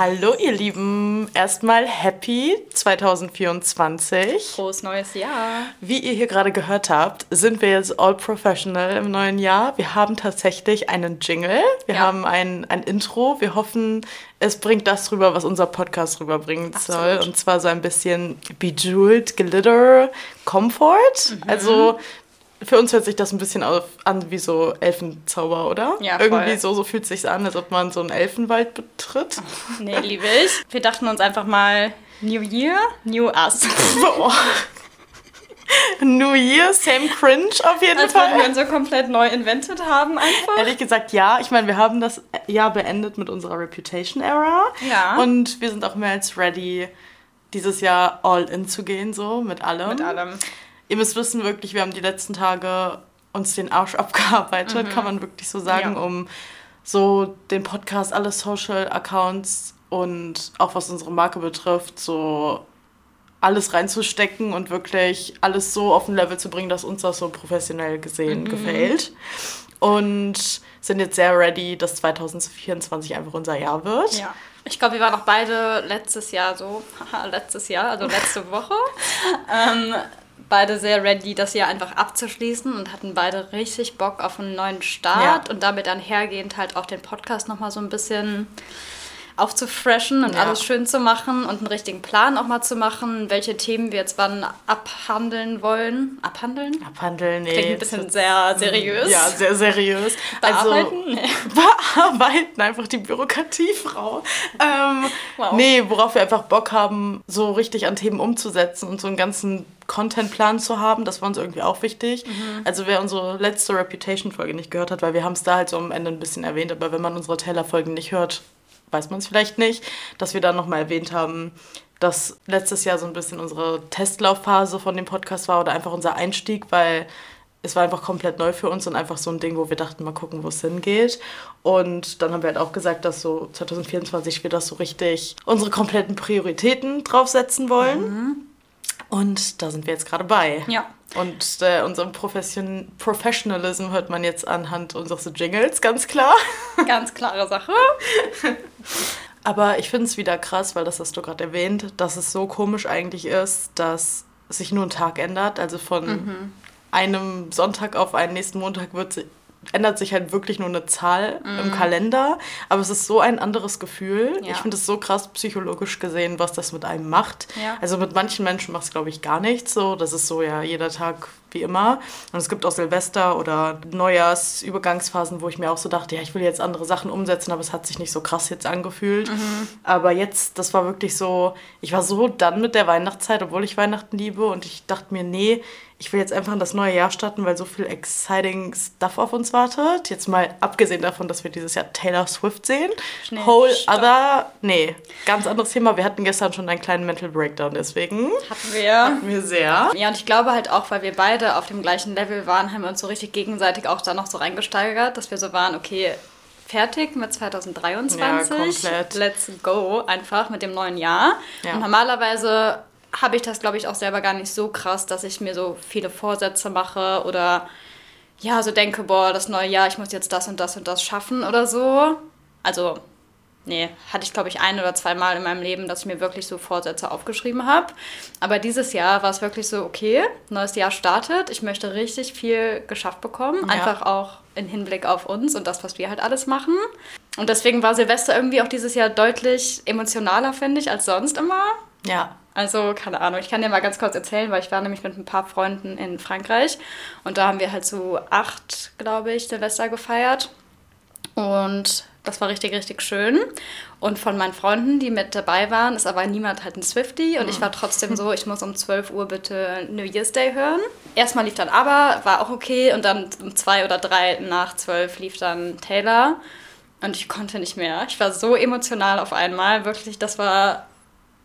Hallo ihr Lieben, erstmal Happy 2024. Frohes neues Jahr. Wie ihr hier gerade gehört habt, sind wir jetzt all professional im neuen Jahr. Wir haben tatsächlich einen Jingle, wir ja. haben ein, ein Intro. Wir hoffen, es bringt das rüber, was unser Podcast rüberbringen soll. Und zwar so ein bisschen Bejeweled Glitter Comfort. Mhm. Also für uns hört sich das ein bisschen auf, an wie so Elfenzauber, oder? Ja, voll. Irgendwie so, so fühlt es sich an, als ob man so einen Elfenwald betritt. Nee, liebe ich. Wir dachten uns einfach mal New Year, New Us. oh. New Year, same cringe auf jeden Als Fall. Als wir uns so komplett neu invented haben einfach. Ehrlich gesagt, ja. Ich meine, wir haben das Jahr beendet mit unserer Reputation-Era. Ja. Und wir sind auch mehr als ready, dieses Jahr all in zu gehen, so mit allem. Mit allem ihr müsst wissen, wirklich, wir haben die letzten Tage uns den Arsch abgearbeitet, mhm. kann man wirklich so sagen, ja. um so den Podcast, alle Social-Accounts und auch was unsere Marke betrifft, so alles reinzustecken und wirklich alles so auf ein Level zu bringen, dass uns das so professionell gesehen mhm. gefällt. Und sind jetzt sehr ready, dass 2024 einfach unser Jahr wird. Ja. Ich glaube, wir waren auch beide letztes Jahr so, letztes Jahr, also letzte Woche, ähm, beide sehr ready, das Jahr einfach abzuschließen und hatten beide richtig Bock auf einen neuen Start ja. und damit dann hergehend halt auch den Podcast nochmal so ein bisschen aufzufreshen und ja. alles schön zu machen und einen richtigen Plan auch mal zu machen, welche Themen wir jetzt wann abhandeln wollen. Abhandeln? Abhandeln, nee. Klingt ein bisschen sehr seriös. Ja, sehr seriös. Bearbeiten? Also, bearbeiten, einfach die Bürokratiefrau. Ähm, wow. Nee, worauf wir einfach Bock haben, so richtig an Themen umzusetzen und so einen ganzen Contentplan zu haben, das war uns irgendwie auch wichtig. Mhm. Also wer unsere letzte Reputation-Folge nicht gehört hat, weil wir haben es da halt so am Ende ein bisschen erwähnt, aber wenn man unsere Taylor-Folgen nicht hört, weiß man es vielleicht nicht, dass wir da nochmal erwähnt haben, dass letztes Jahr so ein bisschen unsere Testlaufphase von dem Podcast war oder einfach unser Einstieg, weil es war einfach komplett neu für uns und einfach so ein Ding, wo wir dachten, mal gucken, wo es hingeht. Und dann haben wir halt auch gesagt, dass so 2024 wir das so richtig unsere kompletten Prioritäten draufsetzen wollen. Mhm. Und da sind wir jetzt gerade bei. Ja. Und äh, unseren Profession Professionalism hört man jetzt anhand unseres Jingles, ganz klar. Ganz klare Sache. Aber ich finde es wieder krass, weil das hast du gerade erwähnt, dass es so komisch eigentlich ist, dass sich nur ein Tag ändert. Also von mhm. einem Sonntag auf einen nächsten Montag wird ändert sich halt wirklich nur eine Zahl mhm. im Kalender, aber es ist so ein anderes Gefühl. Ja. Ich finde es so krass psychologisch gesehen, was das mit einem macht. Ja. Also mit manchen Menschen macht es, glaube ich, gar nichts so. Das ist so ja jeder Tag wie immer. Und es gibt auch Silvester oder Neujahrsübergangsphasen, wo ich mir auch so dachte, ja, ich will jetzt andere Sachen umsetzen, aber es hat sich nicht so krass jetzt angefühlt. Mhm. Aber jetzt, das war wirklich so, ich war so dann mit der Weihnachtszeit, obwohl ich Weihnachten liebe und ich dachte mir, nee, ich will jetzt einfach in das neue Jahr starten, weil so viel exciting Stuff auf uns wartet. Jetzt mal abgesehen davon, dass wir dieses Jahr Taylor Swift sehen. Schnell, Whole stopp. other, nee, ganz anderes Thema. Wir hatten gestern schon einen kleinen Mental Breakdown, deswegen. Hatten wir. Hatten wir sehr. Ja, und ich glaube halt auch, weil wir beide auf dem gleichen Level waren, haben wir uns so richtig gegenseitig auch da noch so reingesteigert, dass wir so waren, okay, fertig mit 2023. Ja, komplett. Let's go einfach mit dem neuen Jahr. Ja. Und normalerweise habe ich das, glaube ich, auch selber gar nicht so krass, dass ich mir so viele Vorsätze mache oder ja, so denke, boah, das neue Jahr, ich muss jetzt das und das und das schaffen oder so. Also, nee, hatte ich, glaube ich, ein oder zwei Mal in meinem Leben, dass ich mir wirklich so Vorsätze aufgeschrieben habe. Aber dieses Jahr war es wirklich so, okay, neues Jahr startet, ich möchte richtig viel geschafft bekommen, ja. einfach auch in Hinblick auf uns und das, was wir halt alles machen. Und deswegen war Silvester irgendwie auch dieses Jahr deutlich emotionaler, finde ich, als sonst immer. Ja. Also, keine Ahnung, ich kann dir mal ganz kurz erzählen, weil ich war nämlich mit ein paar Freunden in Frankreich und da haben wir halt so acht, glaube ich, Silvester gefeiert. Und das war richtig, richtig schön. Und von meinen Freunden, die mit dabei waren, ist aber niemand halt ein Swifty. Und ich war trotzdem so, ich muss um 12 Uhr bitte New Year's Day hören. Erstmal lief dann aber, war auch okay. Und dann um zwei oder drei nach zwölf lief dann Taylor. Und ich konnte nicht mehr. Ich war so emotional auf einmal. Wirklich, das war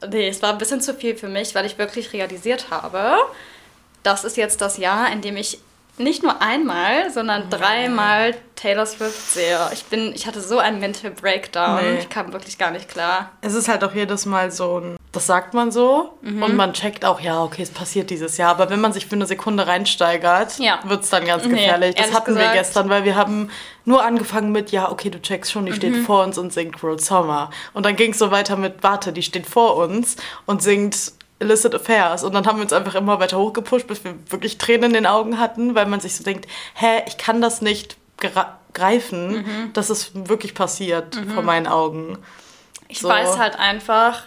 nee, es war ein bisschen zu viel für mich, weil ich wirklich realisiert habe, das ist jetzt das Jahr, in dem ich nicht nur einmal, sondern dreimal Taylor Swift sehe. Ich bin, ich hatte so einen Mental Breakdown. Nee. Ich kam wirklich gar nicht klar. Es ist halt auch jedes Mal so ein das sagt man so mhm. und man checkt auch, ja, okay, es passiert dieses Jahr. Aber wenn man sich für eine Sekunde reinsteigert, ja. wird es dann ganz gefährlich. Nee, das hatten gesagt. wir gestern, weil wir haben nur angefangen mit, ja, okay, du checkst schon, die mhm. steht vor uns und singt Cruel Summer. Und dann ging es so weiter mit, warte, die steht vor uns und singt Illicit Affairs. Und dann haben wir uns einfach immer weiter hochgepusht, bis wir wirklich Tränen in den Augen hatten, weil man sich so denkt, hä, ich kann das nicht greifen, mhm. dass es wirklich passiert mhm. vor meinen Augen. Ich so. weiß halt einfach,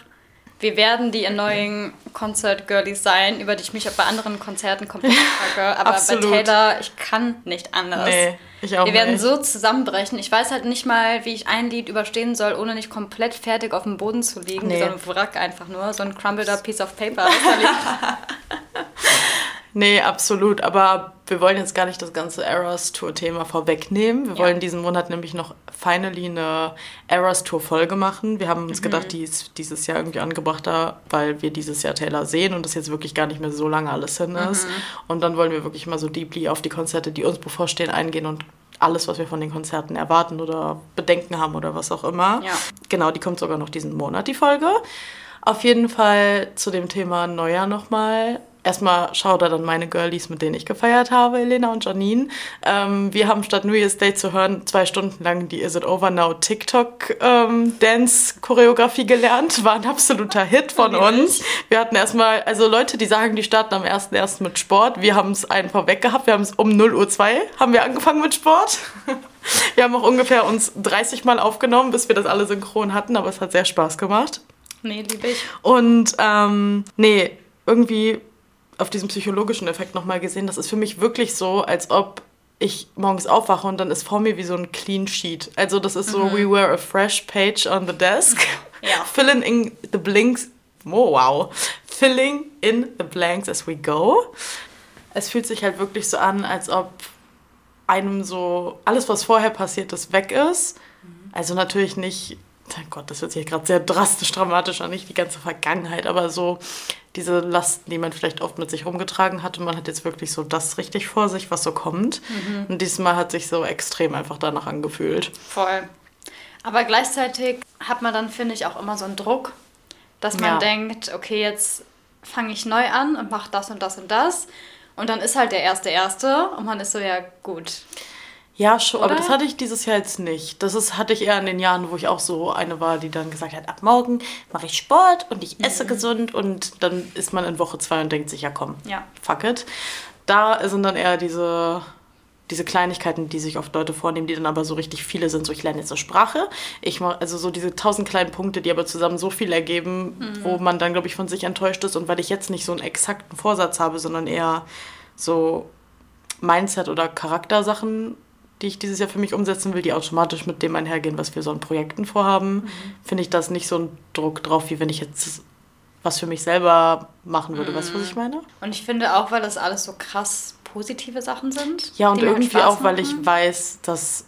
wir werden die annoying Concert Girlies sein, über die ich mich auch bei anderen Konzerten komplett frage. Aber Absolut. bei Taylor, ich kann nicht anders. Nee, ich auch Wir werden nicht. so zusammenbrechen. Ich weiß halt nicht mal, wie ich ein Lied überstehen soll, ohne nicht komplett fertig auf dem Boden zu liegen. Nee. So ein Wrack einfach nur. So ein crumbled up piece of paper. Nee, absolut. Aber wir wollen jetzt gar nicht das ganze Eras Tour-Thema vorwegnehmen. Wir ja. wollen diesen Monat nämlich noch finally eine Eras Tour-Folge machen. Wir haben uns mhm. gedacht, die ist dieses Jahr irgendwie angebrachter, weil wir dieses Jahr Taylor sehen und das jetzt wirklich gar nicht mehr so lange alles hin ist. Mhm. Und dann wollen wir wirklich mal so deeply auf die Konzerte, die uns bevorstehen, eingehen und alles, was wir von den Konzerten erwarten oder Bedenken haben oder was auch immer. Ja. Genau, die kommt sogar noch diesen Monat, die Folge. Auf jeden Fall zu dem Thema Neujahr nochmal erstmal er dann meine Girlies, mit denen ich gefeiert habe, Elena und Janine. Ähm, wir haben statt New Year's Day zu hören, zwei Stunden lang die Is It Over Now TikTok ähm, Dance Choreografie gelernt. War ein absoluter Hit von uns. Wir hatten erstmal, also Leute, die sagen, die starten am 1.1. mit Sport. Wir haben es einen vorweg gehabt. Wir haben es um 0 Uhr 2 haben wir angefangen mit Sport. Wir haben auch ungefähr uns 30 Mal aufgenommen, bis wir das alle synchron hatten, aber es hat sehr Spaß gemacht. Nee, liebe ich. Und ähm, nee, irgendwie auf diesen psychologischen Effekt nochmal gesehen. Das ist für mich wirklich so, als ob ich morgens aufwache und dann ist vor mir wie so ein Clean Sheet. Also das ist so, mhm. we wear a fresh page on the desk. Ja. Filling in the blinks. Oh, wow. Filling in the blanks as we go. Es fühlt sich halt wirklich so an, als ob einem so alles, was vorher passiert ist, weg ist. Mhm. Also natürlich nicht oh Gott, das hört sich gerade sehr drastisch dramatisch an, nicht die ganze Vergangenheit, aber so diese Lasten, die man vielleicht oft mit sich rumgetragen hat und man hat jetzt wirklich so das richtig vor sich, was so kommt. Mhm. Und diesmal hat sich so extrem einfach danach angefühlt. Voll. Aber gleichzeitig hat man dann, finde ich, auch immer so einen Druck, dass man ja. denkt, okay, jetzt fange ich neu an und mache das und das und das. Und dann ist halt der erste erste und man ist so, ja gut. Ja, schon, Oder? aber das hatte ich dieses Jahr jetzt nicht. Das ist, hatte ich eher in den Jahren, wo ich auch so eine war, die dann gesagt hat, ab morgen mache ich Sport und ich esse mhm. gesund und dann ist man in Woche zwei und denkt sich, ja komm, ja. fuck it. Da sind dann eher diese, diese Kleinigkeiten, die sich oft Leute vornehmen, die dann aber so richtig viele sind. So, ich lerne jetzt eine Sprache. Ich mache also so diese tausend kleinen Punkte, die aber zusammen so viel ergeben, mhm. wo man dann, glaube ich, von sich enttäuscht ist. Und weil ich jetzt nicht so einen exakten Vorsatz habe, sondern eher so Mindset- oder Charaktersachen die ich dieses Jahr für mich umsetzen will, die automatisch mit dem einhergehen, was wir so an Projekten vorhaben, mhm. finde ich das nicht so ein Druck drauf, wie wenn ich jetzt was für mich selber machen würde. Mhm. Weißt du, was ich meine? Und ich finde auch, weil das alles so krass positive Sachen sind. Ja, und irgendwie auch, weil ich weiß, dass,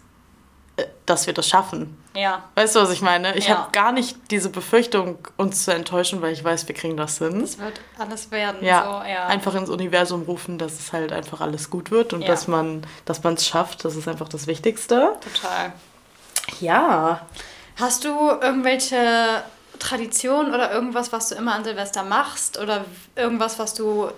äh, dass wir das schaffen. Ja. Weißt du, was ich meine? Ich ja. habe gar nicht diese Befürchtung, uns zu enttäuschen, weil ich weiß, wir kriegen das hin. Das wird alles werden. Ja. So, ja. Einfach ins Universum rufen, dass es halt einfach alles gut wird und ja. dass man dass es schafft. Das ist einfach das Wichtigste. Total. Ja. Hast du irgendwelche Traditionen oder irgendwas, was du immer an Silvester machst oder irgendwas, was du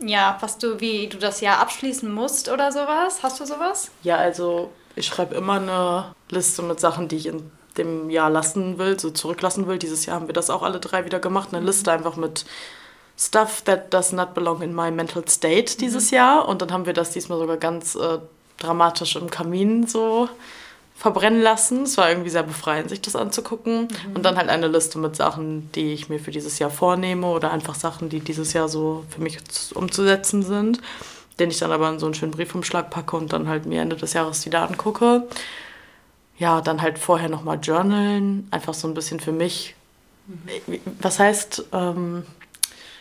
ja, was du wie du das Jahr abschließen musst oder sowas? Hast du sowas? Ja, also ich schreibe immer eine Liste mit Sachen, die ich in dem Jahr lassen will, so zurücklassen will. Dieses Jahr haben wir das auch alle drei wieder gemacht. Eine Liste einfach mit Stuff that does not belong in my mental state dieses mhm. Jahr. Und dann haben wir das diesmal sogar ganz äh, dramatisch im Kamin so verbrennen lassen. Es war irgendwie sehr befreiend, sich das anzugucken. Mhm. Und dann halt eine Liste mit Sachen, die ich mir für dieses Jahr vornehme oder einfach Sachen, die dieses Jahr so für mich umzusetzen sind den ich dann aber in so einen schönen Briefumschlag packe und dann halt mir Ende des Jahres wieder angucke. Ja, dann halt vorher nochmal journalen, einfach so ein bisschen für mich. Mhm. Was heißt ähm,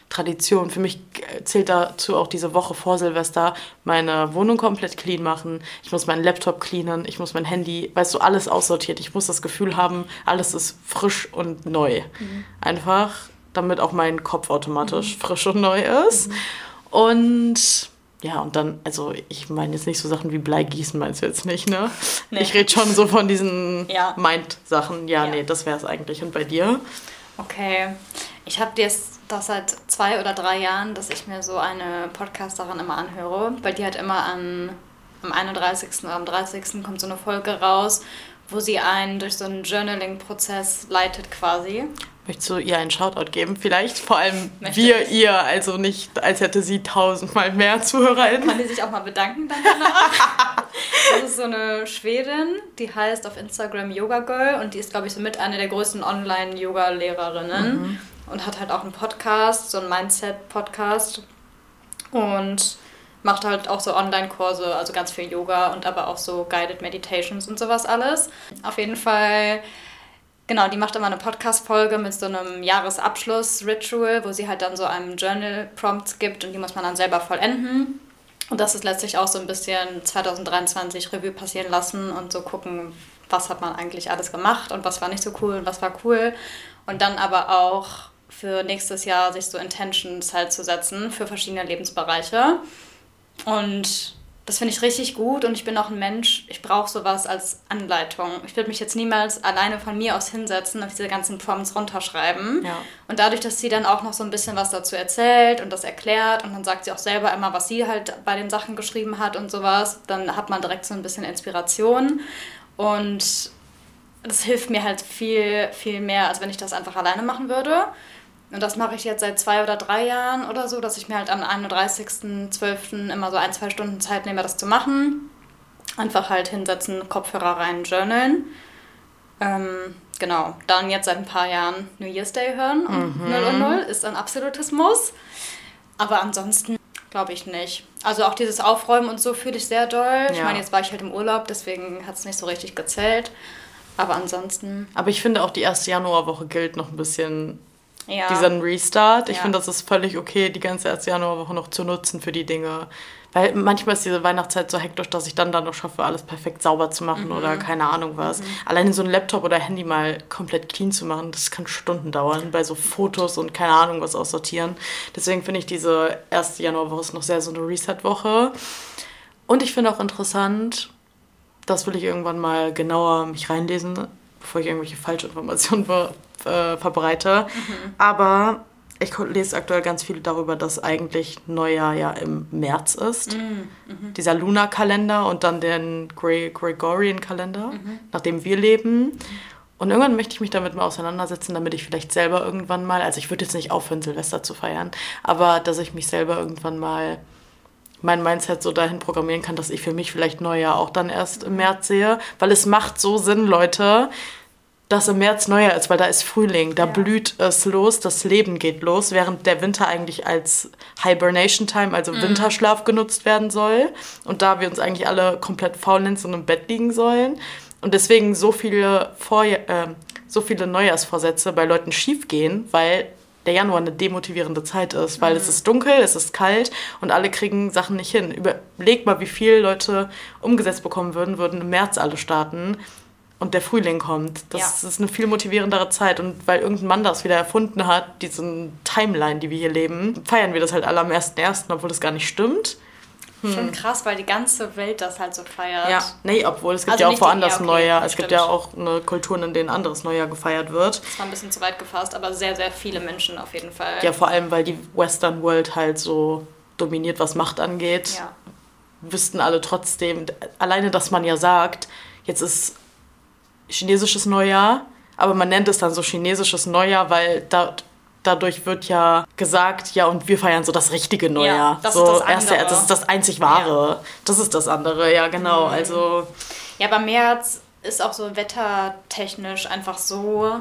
Tradition? Für mich zählt dazu auch diese Woche vor Silvester meine Wohnung komplett clean machen. Ich muss meinen Laptop cleanen, ich muss mein Handy, weißt du, alles aussortiert. Ich muss das Gefühl haben, alles ist frisch und neu. Mhm. Einfach, damit auch mein Kopf automatisch mhm. frisch und neu ist. Mhm. Und ja, und dann, also ich meine jetzt nicht so Sachen wie Bleigießen, meinst du jetzt nicht, ne? Nee. Ich rede schon so von diesen ja. Mind-Sachen. Ja, ja, nee, das wäre es eigentlich. Und bei dir? Okay. Ich habe jetzt das seit zwei oder drei Jahren, dass ich mir so eine Podcasterin immer anhöre, weil die hat immer an, am 31. oder am 30. kommt so eine Folge raus, wo sie einen durch so einen Journaling-Prozess leitet quasi. Möchtest du ihr einen Shoutout geben? Vielleicht vor allem Möchte wir ich. ihr, also nicht, als hätte sie tausendmal mehr ZuhörerInnen. Kann die sich auch mal bedanken dann das ist so eine Schwedin, die heißt auf Instagram Yoga Girl und die ist, glaube ich, so mit einer der größten Online-Yoga-Lehrerinnen mhm. und hat halt auch einen Podcast, so einen Mindset-Podcast und macht halt auch so Online-Kurse, also ganz viel Yoga und aber auch so Guided Meditations und sowas alles. Auf jeden Fall Genau, die macht immer eine Podcast-Folge mit so einem Jahresabschluss-Ritual, wo sie halt dann so einem Journal-Prompts gibt und die muss man dann selber vollenden. Und das ist letztlich auch so ein bisschen 2023 Revue passieren lassen und so gucken, was hat man eigentlich alles gemacht und was war nicht so cool und was war cool. Und dann aber auch für nächstes Jahr sich so Intentions halt zu setzen für verschiedene Lebensbereiche. Und das finde ich richtig gut und ich bin auch ein Mensch, ich brauche sowas als Anleitung. Ich würde mich jetzt niemals alleine von mir aus hinsetzen und diese ganzen Prompts runterschreiben. Ja. Und dadurch, dass sie dann auch noch so ein bisschen was dazu erzählt und das erklärt und dann sagt sie auch selber immer, was sie halt bei den Sachen geschrieben hat und sowas, dann hat man direkt so ein bisschen Inspiration. Und das hilft mir halt viel, viel mehr, als wenn ich das einfach alleine machen würde. Und das mache ich jetzt seit zwei oder drei Jahren oder so, dass ich mir halt am 31.12. immer so ein, zwei Stunden Zeit nehme, das zu machen. Einfach halt hinsetzen, Kopfhörer rein, journalen. Ähm, genau, dann jetzt seit ein paar Jahren New Year's Day hören um mhm. 0 und 0 ist ein absolutes Muss. Aber ansonsten glaube ich nicht. Also auch dieses Aufräumen und so fühle ich sehr doll. Ja. Ich meine, jetzt war ich halt im Urlaub, deswegen hat es nicht so richtig gezählt. Aber ansonsten. Aber ich finde auch die erste Januarwoche gilt noch ein bisschen ja. diesen Restart. Ich ja. finde, das ist völlig okay, die ganze erste Januarwoche noch zu nutzen für die Dinge. Weil manchmal ist diese Weihnachtszeit so hektisch, dass ich dann da noch schaffe, alles perfekt sauber zu machen mhm. oder keine Ahnung was. Mhm. Alleine so ein Laptop oder Handy mal komplett clean zu machen, das kann Stunden dauern, bei so Fotos und keine Ahnung was aussortieren. Deswegen finde ich diese erste Januarwoche ist noch sehr so eine Reset-Woche. Und ich finde auch interessant, das will ich irgendwann mal genauer mich reinlesen, bevor ich irgendwelche Falschinformationen ver äh, verbreite. Mhm. Aber ich lese aktuell ganz viel darüber, dass eigentlich Neujahr ja im März ist. Mhm. Mhm. Dieser Luna-Kalender und dann den Gre Gregorian-Kalender, mhm. nach dem wir leben. Und irgendwann möchte ich mich damit mal auseinandersetzen, damit ich vielleicht selber irgendwann mal, also ich würde jetzt nicht aufhören, Silvester zu feiern, aber dass ich mich selber irgendwann mal mein Mindset so dahin programmieren kann, dass ich für mich vielleicht Neujahr auch dann erst im März sehe, weil es macht so Sinn, Leute dass im März Neujahr ist, weil da ist Frühling, da ja. blüht es los, das Leben geht los, während der Winter eigentlich als Hibernation Time, also mhm. Winterschlaf genutzt werden soll und da wir uns eigentlich alle komplett faulenzen und im Bett liegen sollen und deswegen so viele, Vor äh, so viele Neujahrsvorsätze bei Leuten schiefgehen, weil der Januar eine demotivierende Zeit ist, weil mhm. es ist dunkel, es ist kalt und alle kriegen Sachen nicht hin. Überleg mal, wie viele Leute umgesetzt bekommen würden, würden im März alle starten und der Frühling kommt. Das ja. ist eine viel motivierendere Zeit. Und weil irgendein Mann das wieder erfunden hat, diesen Timeline, die wir hier leben, feiern wir das halt alle am 1.1., obwohl das gar nicht stimmt. Hm. Schon krass, weil die ganze Welt das halt so feiert. Ja, nee, obwohl es gibt also ja auch woanders okay, Neujahr. Es stimmt. gibt ja auch eine Kulturen, in denen anderes Neujahr gefeiert wird. Das war ein bisschen zu weit gefasst, aber sehr, sehr viele Menschen auf jeden Fall. Ja, vor allem, weil die Western World halt so dominiert, was Macht angeht. Ja. Wüssten alle trotzdem, alleine, dass man ja sagt, jetzt ist chinesisches Neujahr, aber man nennt es dann so chinesisches Neujahr, weil da, dadurch wird ja gesagt, ja, und wir feiern so das richtige Neujahr. Ja, das, so, ist das, erste, das ist das einzig wahre. Ja. Das ist das andere, ja, genau. Mhm. Also. Ja, aber März ist auch so wettertechnisch einfach so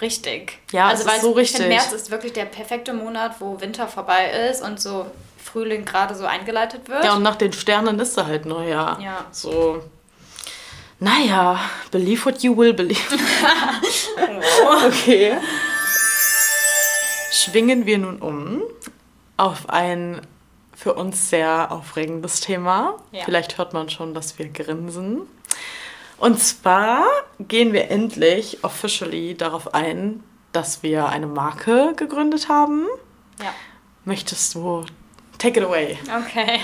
richtig. Ja, also, weil so richtig. Ich März ist wirklich der perfekte Monat, wo Winter vorbei ist und so Frühling gerade so eingeleitet wird. Ja, und nach den Sternen ist er halt Neujahr. Ja. So naja, believe what you will believe. okay. Schwingen wir nun um auf ein für uns sehr aufregendes Thema. Ja. Vielleicht hört man schon, dass wir grinsen. Und zwar gehen wir endlich officially darauf ein, dass wir eine Marke gegründet haben. Ja. Möchtest du Take it away. Okay.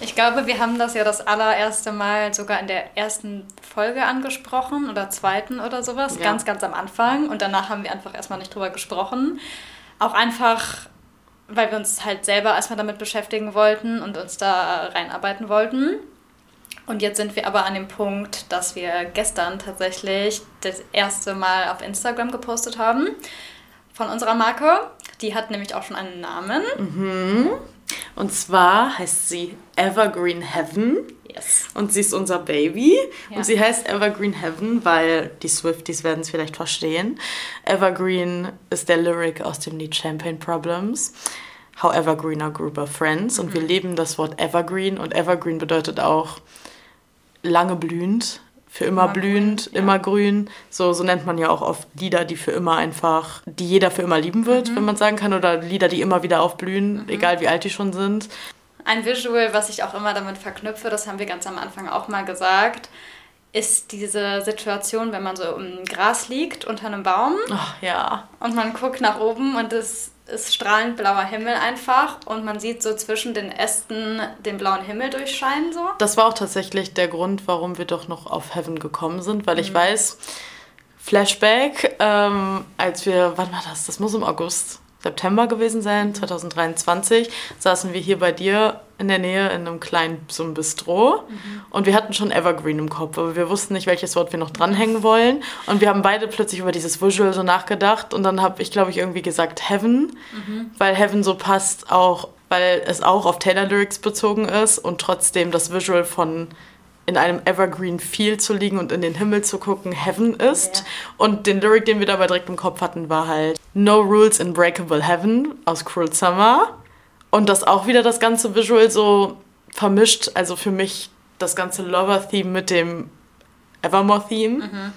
Ich glaube, wir haben das ja das allererste Mal sogar in der ersten Folge angesprochen oder zweiten oder sowas, ja. ganz, ganz am Anfang. Und danach haben wir einfach erstmal nicht drüber gesprochen. auch einfach, weil wir uns halt selber erstmal damit beschäftigen wollten und uns da reinarbeiten wollten. Und jetzt sind wir aber an dem Punkt, dass wir gestern tatsächlich das erste Mal auf Instagram gepostet haben von unserer Marke. Die hat nämlich auch schon einen Namen. Mhm. Und zwar heißt sie Evergreen Heaven. Yes. Und sie ist unser Baby. Ja. Und sie heißt Evergreen Heaven, weil die Swifties werden es vielleicht verstehen. Evergreen ist der Lyric aus dem Lied Champagne Problems. How Evergreen are group of friends. Und mhm. wir leben das Wort Evergreen. Und Evergreen bedeutet auch lange blühend für immer, immer blühend, grün, immer grün. So, so nennt man ja auch oft Lieder, die für immer einfach, die jeder für immer lieben wird, mhm. wenn man sagen kann, oder Lieder, die immer wieder aufblühen, mhm. egal wie alt die schon sind. Ein Visual, was ich auch immer damit verknüpfe, das haben wir ganz am Anfang auch mal gesagt, ist diese Situation, wenn man so im Gras liegt unter einem Baum. Ach ja. Und man guckt nach oben und es ist strahlend blauer Himmel einfach und man sieht so zwischen den Ästen den blauen Himmel durchscheinen so. Das war auch tatsächlich der Grund, warum wir doch noch auf Heaven gekommen sind, weil mhm. ich weiß, Flashback, ähm, als wir, wann war das? Das muss im August September gewesen sein, 2023, saßen wir hier bei dir in der Nähe in einem kleinen so einem Bistro mhm. und wir hatten schon Evergreen im Kopf, aber wir wussten nicht, welches Wort wir noch dranhängen wollen und wir haben beide plötzlich über dieses Visual so nachgedacht und dann habe ich, glaube ich, irgendwie gesagt Heaven, mhm. weil Heaven so passt auch, weil es auch auf Taylor Lyrics bezogen ist und trotzdem das Visual von in einem Evergreen Field zu liegen und in den Himmel zu gucken Heaven ist. Yeah. Und den Lyric, den wir dabei direkt im Kopf hatten, war halt No Rules in Breakable Heaven aus Cruel Summer. Und das auch wieder das ganze Visual so vermischt. Also für mich das ganze Lover-Theme mit dem Evermore-Theme. Mhm.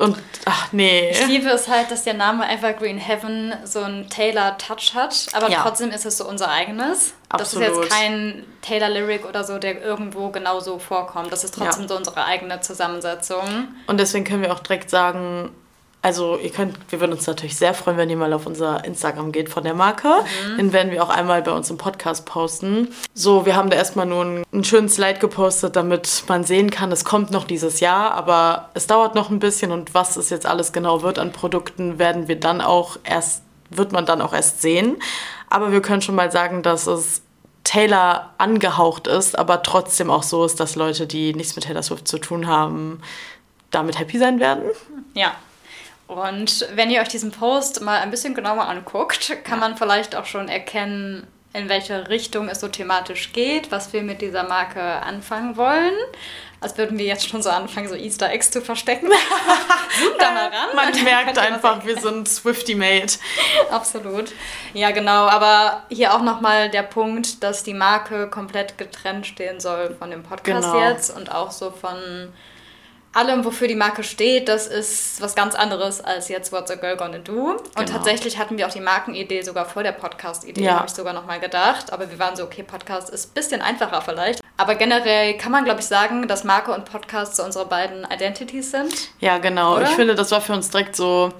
Und ach nee. Ich liebe es halt, dass der Name Evergreen Heaven so einen Taylor-Touch hat, aber ja. trotzdem ist es so unser eigenes. Absolut. Das ist jetzt kein Taylor-Lyric oder so, der irgendwo genauso vorkommt. Das ist trotzdem ja. so unsere eigene Zusammensetzung. Und deswegen können wir auch direkt sagen, also ihr könnt, wir würden uns natürlich sehr freuen, wenn ihr mal auf unser Instagram geht von der Marke. Mhm. Den werden wir auch einmal bei uns im Podcast posten. So, wir haben da erstmal nur einen, einen schönen Slide gepostet, damit man sehen kann, es kommt noch dieses Jahr, aber es dauert noch ein bisschen und was es jetzt alles genau wird an Produkten, werden wir dann auch erst, wird man dann auch erst sehen. Aber wir können schon mal sagen, dass es Taylor angehaucht ist, aber trotzdem auch so ist, dass Leute, die nichts mit Taylor Swift zu tun haben, damit happy sein werden. Ja, und wenn ihr euch diesen Post mal ein bisschen genauer anguckt, kann man vielleicht auch schon erkennen, in welche Richtung es so thematisch geht, was wir mit dieser Marke anfangen wollen. Als würden wir jetzt schon so anfangen, so Easter Eggs zu verstecken. Da mal ran. Man merkt einfach, wir sind Swifty-made. Absolut. Ja, genau. Aber hier auch nochmal der Punkt, dass die Marke komplett getrennt stehen soll von dem Podcast genau. jetzt und auch so von allem, wofür die Marke steht, das ist was ganz anderes als jetzt What's a Girl Gonna Do. Und genau. tatsächlich hatten wir auch die Markenidee sogar vor der Podcast-Idee, ja. habe ich sogar nochmal gedacht. Aber wir waren so, okay, Podcast ist ein bisschen einfacher vielleicht. Aber generell kann man, glaube ich, sagen, dass Marke und Podcast so unsere beiden Identities sind. Ja, genau. Oder? Ich finde, das war für uns direkt so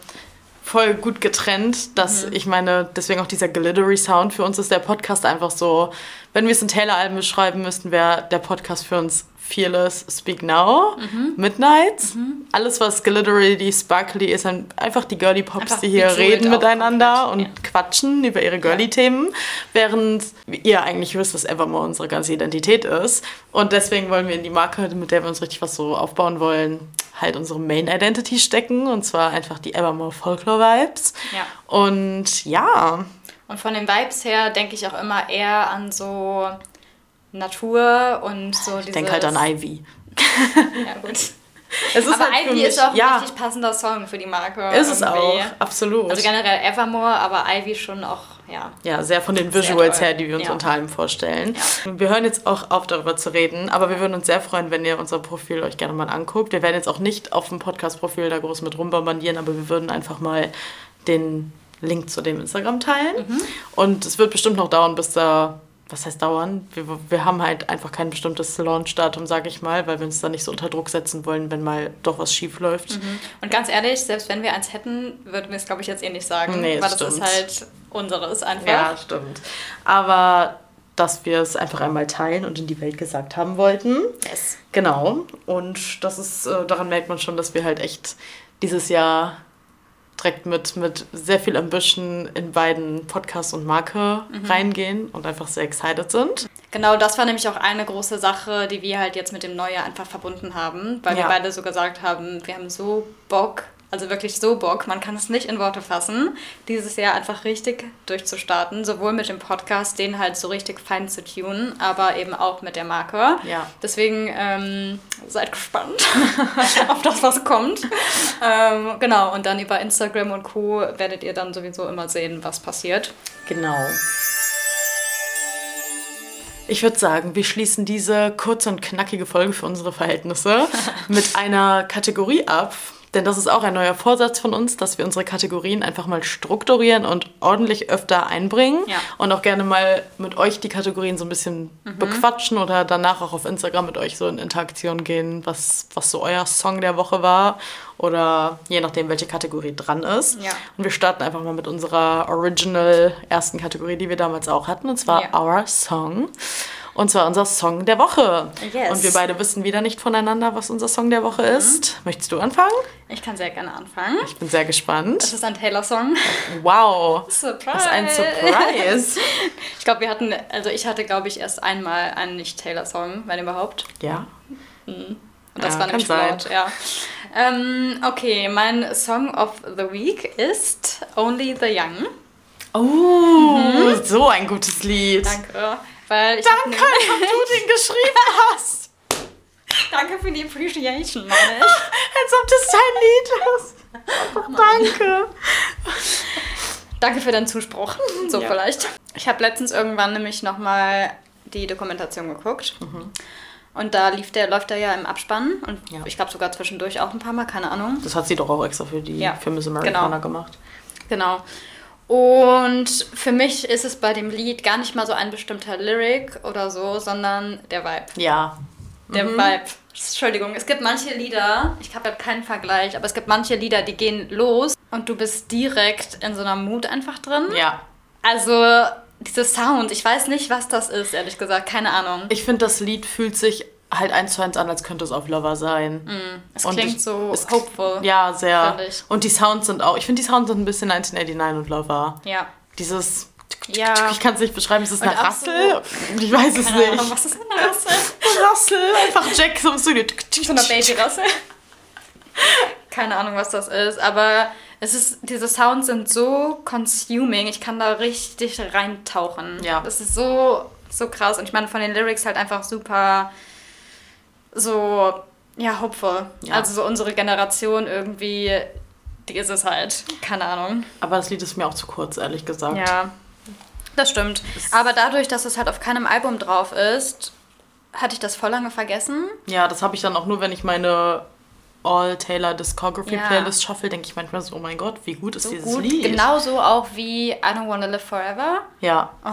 voll gut getrennt, dass mhm. ich meine, deswegen auch dieser glittery Sound für uns ist der Podcast einfach so, wenn wir es in Taylor-Alben beschreiben müssten, wäre der Podcast für uns Fearless, Speak Now, mhm. Midnight. Mhm. Alles, was glittery, sparkly ist, einfach die Girly Pops, einfach die hier reden miteinander und ja. quatschen über ihre Girly-Themen, während ihr eigentlich wisst, dass Evermore unsere ganze Identität ist. Und deswegen wollen wir in die Marke, mit der wir uns richtig was so aufbauen wollen, halt unsere Main Identity stecken und zwar einfach die Evermore Folklore Vibes. Ja. Und ja. Und von den Vibes her denke ich auch immer eher an so Natur und so Ich denke halt an Ivy. ja, gut. Es ist Aber halt Ivy ist auch ein ja. richtig passender Song für die Marke. Ist irgendwie. es auch, absolut. Also generell Evermore, aber Ivy schon auch, ja. Ja, sehr von den Visuals her, die wir uns ja. unter allem vorstellen. Ja. Wir hören jetzt auch auf, darüber zu reden, aber wir würden uns sehr freuen, wenn ihr unser Profil euch gerne mal anguckt. Wir werden jetzt auch nicht auf dem Podcast-Profil da groß mit rumbombardieren, aber wir würden einfach mal den Link zu dem Instagram teilen. Mhm. Und es wird bestimmt noch dauern, bis da was heißt dauern? Wir, wir haben halt einfach kein bestimmtes Launch-Datum, sage ich mal, weil wir uns da nicht so unter Druck setzen wollen, wenn mal doch was schief läuft. Mhm. Und ganz ehrlich, selbst wenn wir eins hätten, würden wir es, glaube ich, jetzt eh nicht sagen, nee, weil das stimmt. ist halt unseres einfach. Ja, stimmt. Aber dass wir es einfach einmal teilen und in die Welt gesagt haben wollten. Yes. Genau. Und das ist, äh, daran merkt man schon, dass wir halt echt dieses Jahr direkt mit, mit sehr viel Ambition in beiden Podcast und Marke mhm. reingehen und einfach sehr excited sind. Genau, das war nämlich auch eine große Sache, die wir halt jetzt mit dem Neujahr einfach verbunden haben, weil ja. wir beide so gesagt haben, wir haben so Bock, also wirklich so Bock, man kann es nicht in Worte fassen, dieses Jahr einfach richtig durchzustarten, sowohl mit dem Podcast, den halt so richtig fein zu tunen, aber eben auch mit der Marke. Ja. Deswegen ähm, seid gespannt auf das, was kommt. ähm, genau, und dann über Instagram und Co. werdet ihr dann sowieso immer sehen, was passiert. Genau. Ich würde sagen, wir schließen diese kurze und knackige Folge für unsere Verhältnisse mit einer Kategorie ab, denn das ist auch ein neuer Vorsatz von uns, dass wir unsere Kategorien einfach mal strukturieren und ordentlich öfter einbringen. Ja. Und auch gerne mal mit euch die Kategorien so ein bisschen mhm. bequatschen oder danach auch auf Instagram mit euch so in Interaktion gehen, was, was so euer Song der Woche war. Oder je nachdem, welche Kategorie dran ist. Ja. Und wir starten einfach mal mit unserer Original ersten Kategorie, die wir damals auch hatten, und zwar ja. Our Song. Und zwar unser Song der Woche. Yes. Und wir beide wissen wieder nicht voneinander, was unser Song der Woche mhm. ist. Möchtest du anfangen? Ich kann sehr gerne anfangen. Ich bin sehr gespannt. Es ist ein Taylor-Song. Wow. Surprise. Das ist ein Surprise. ich glaube, wir hatten, also ich hatte, glaube ich, erst einmal einen Nicht-Taylor-Song, wenn überhaupt. Ja. Mhm. Und das ja, war nämlich laut, ja. Ähm, okay, mein Song of the Week ist Only the Young. Oh, mhm. so ein gutes Lied. Danke. Weil ich Danke, dass du den geschrieben hast. Danke für die Appreciation, meine ich. Als ob das dein Lied ist. Oh, danke. Danke für deinen Zuspruch. So ja. vielleicht. Ich habe letztens irgendwann nämlich nochmal die Dokumentation geguckt. Mhm. Und da lief der, läuft er ja im Abspann und ja. ich glaube sogar zwischendurch auch ein paar Mal, keine Ahnung. Das hat sie doch auch extra für die ja. für Miss Americana genau. gemacht. Genau. Und für mich ist es bei dem Lied gar nicht mal so ein bestimmter Lyric oder so, sondern der Vibe. Ja. Der mhm. Vibe. Entschuldigung, es gibt manche Lieder, ich habe ja keinen Vergleich, aber es gibt manche Lieder, die gehen los und du bist direkt in so einer Mut einfach drin. Ja. Also dieser Sound, ich weiß nicht, was das ist, ehrlich gesagt, keine Ahnung. Ich finde, das Lied fühlt sich halt eins zu eins an, als könnte es auf Lover sein. Mm, es und klingt so es, hopeful. Ja, sehr. Und die Sounds sind auch, ich finde die Sounds sind ein bisschen 1989 und Lover. Ja. Dieses, ja. ich kann es nicht beschreiben, ist es eine Rassel? So, ich weiß es nicht. Ahnung, was ist eine Rassel? Rassel, einfach Jack so im Studio. So eine Baby-Rassel. Keine Ahnung, was das ist, aber es ist, diese Sounds sind so consuming, ich kann da richtig reintauchen. Ja. Das ist so, so krass und ich meine von den Lyrics halt einfach super so, ja, hopeful. Ja. Also so unsere Generation irgendwie, die ist es halt. Keine Ahnung. Aber das Lied ist mir auch zu kurz, ehrlich gesagt. Ja, das stimmt. Aber dadurch, dass es halt auf keinem Album drauf ist, hatte ich das voll lange vergessen. Ja, das habe ich dann auch nur, wenn ich meine All Taylor Discography ja. Playlist shuffle, denke ich manchmal so, oh mein Gott, wie gut ist so dieses gut. Lied. Genauso auch wie I Don't Wanna Live Forever. Ja. Oh,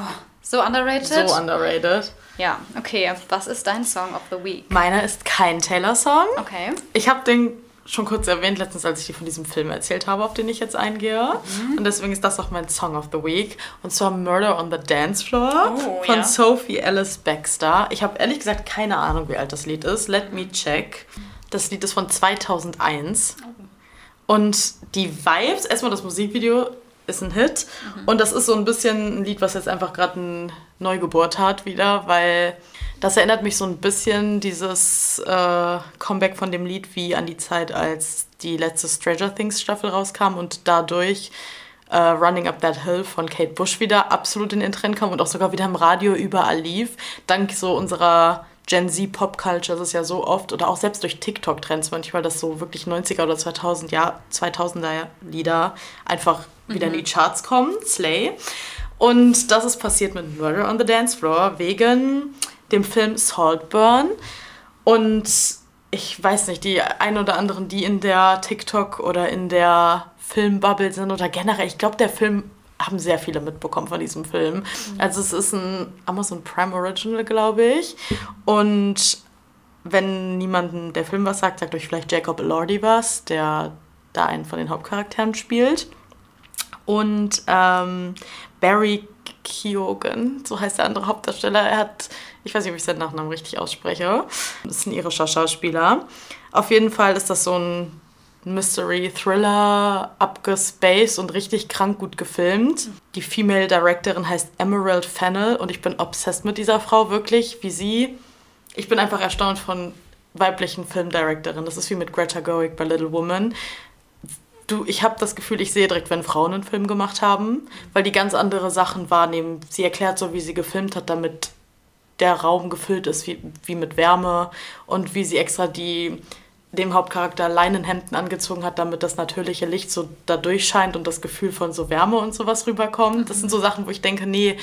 so underrated. So underrated. Ja, okay. Was ist dein Song of the Week? Meiner ist kein Taylor-Song. Okay. Ich habe den schon kurz erwähnt letztens, als ich dir von diesem Film erzählt habe, auf den ich jetzt eingehe. Mhm. Und deswegen ist das auch mein Song of the Week. Und zwar Murder on the Dance Floor oh, von ja. Sophie Alice Baxter. Ich habe ehrlich gesagt keine Ahnung, wie alt das Lied ist. Let me check. Das Lied ist von 2001. Oh. Und die Vibes, erstmal das Musikvideo ist ein Hit. Mhm. Und das ist so ein bisschen ein Lied, was jetzt einfach gerade ein Neugeburt hat wieder, weil das erinnert mich so ein bisschen dieses äh, Comeback von dem Lied wie an die Zeit, als die letzte Stranger Things Staffel rauskam und dadurch äh, Running Up That Hill von Kate Bush wieder absolut in den Trend kam und auch sogar wieder im Radio überall lief. Dank so unserer Gen Z Pop Culture ist es ja so oft oder auch selbst durch TikTok Trends manchmal, dass so wirklich 90er oder 2000 Jahr 2000er Lieder einfach wieder mhm. in die Charts kommen, Slay. Und das ist passiert mit Murder on the Dance Floor wegen dem Film Saltburn. Und ich weiß nicht, die ein oder anderen, die in der TikTok oder in der Filmbubble sind oder generell, ich glaube, der Film haben sehr viele mitbekommen von diesem Film. Also es ist ein Amazon Prime Original, glaube ich. Und wenn niemanden der Film was sagt, sagt euch vielleicht Jacob Elordi was, der da einen von den Hauptcharakteren spielt. Und ähm, Barry Keoghan, so heißt der andere Hauptdarsteller. Er hat, ich weiß nicht, ob ich seinen Nachnamen richtig ausspreche. Das ist ein irischer Schauspieler. Auf jeden Fall ist das so ein Mystery Thriller, abgespaced und richtig krank gut gefilmt. Die Female Directorin heißt Emerald Fennel und ich bin obsessed mit dieser Frau, wirklich, wie sie. Ich bin einfach erstaunt von weiblichen Filmdirektorinnen. Das ist wie mit Greta Gerwig bei Little Woman. Du, ich habe das Gefühl, ich sehe direkt, wenn Frauen einen Film gemacht haben, weil die ganz andere Sachen wahrnehmen. Sie erklärt so, wie sie gefilmt hat, damit der Raum gefüllt ist, wie, wie mit Wärme und wie sie extra die dem Hauptcharakter Leinenhemden angezogen hat, damit das natürliche Licht so da durchscheint und das Gefühl von so Wärme und sowas rüberkommt. Das sind so Sachen, wo ich denke, nee,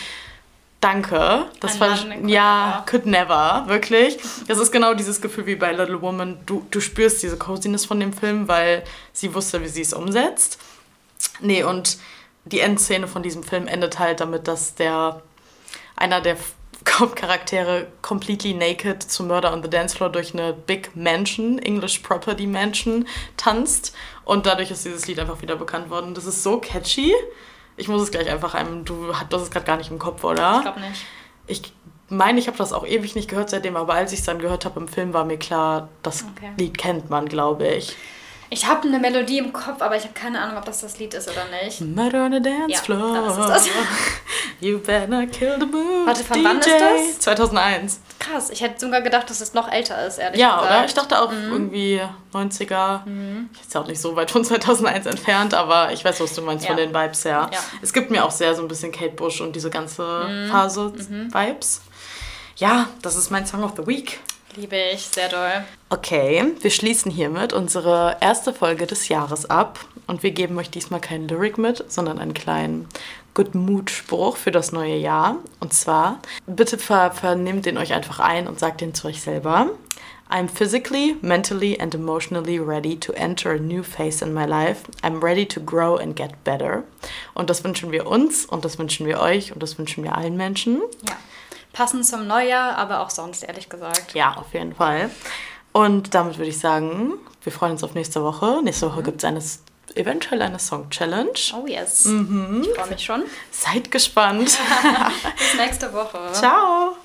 danke. Das war ja, could never, wirklich. Das ist genau dieses Gefühl wie bei Little Woman. Du, du spürst diese Coziness von dem Film, weil sie wusste, wie sie es umsetzt. Nee, und die Endszene von diesem Film endet halt damit, dass der einer der Hauptcharaktere completely naked zu Murder on the Dance Floor durch eine Big Mansion, English Property Mansion, tanzt. Und dadurch ist dieses Lied einfach wieder bekannt worden. Das ist so catchy. Ich muss es gleich einfach einem. Du hast es gerade gar nicht im Kopf, oder? Ich glaube nicht. Ich meine, ich habe das auch ewig nicht gehört seitdem, aber als ich es dann gehört habe im Film, war mir klar, das okay. Lied kennt man, glaube ich. Ich habe eine Melodie im Kopf, aber ich habe keine Ahnung, ob das das Lied ist oder nicht. Murder on a dance ja, floor. Das ist das. you better kill the mood. Warte, von DJ. wann ist das? 2001. Krass, ich hätte sogar gedacht, dass es noch älter ist, ehrlich ja, gesagt. Ja, oder? Ich dachte auch mhm. irgendwie 90er. Mhm. Ich ja auch nicht so weit von 2001 entfernt, aber ich weiß, was du meinst ja. von den Vibes her. Ja. Es gibt mir auch sehr so ein bisschen Kate Bush und diese ganze mhm. Phase mhm. Vibes. Ja, das ist mein Song of the Week. Liebe ich, sehr doll. Okay, wir schließen hiermit unsere erste Folge des Jahres ab und wir geben euch diesmal keinen Lyric mit, sondern einen kleinen Good Mood Spruch für das neue Jahr. Und zwar, bitte ver vernehmt den euch einfach ein und sagt den zu euch selber. I'm physically, mentally and emotionally ready to enter a new phase in my life. I'm ready to grow and get better. Und das wünschen wir uns und das wünschen wir euch und das wünschen wir allen Menschen. Ja passend zum Neujahr, aber auch sonst, ehrlich gesagt. Ja, auf jeden Fall. Und damit würde ich sagen, wir freuen uns auf nächste Woche. Nächste Woche mhm. gibt es eine, eventuell eine Song-Challenge. Oh yes. Mhm. Ich freue mich schon. Seid gespannt. Bis nächste Woche. Ciao.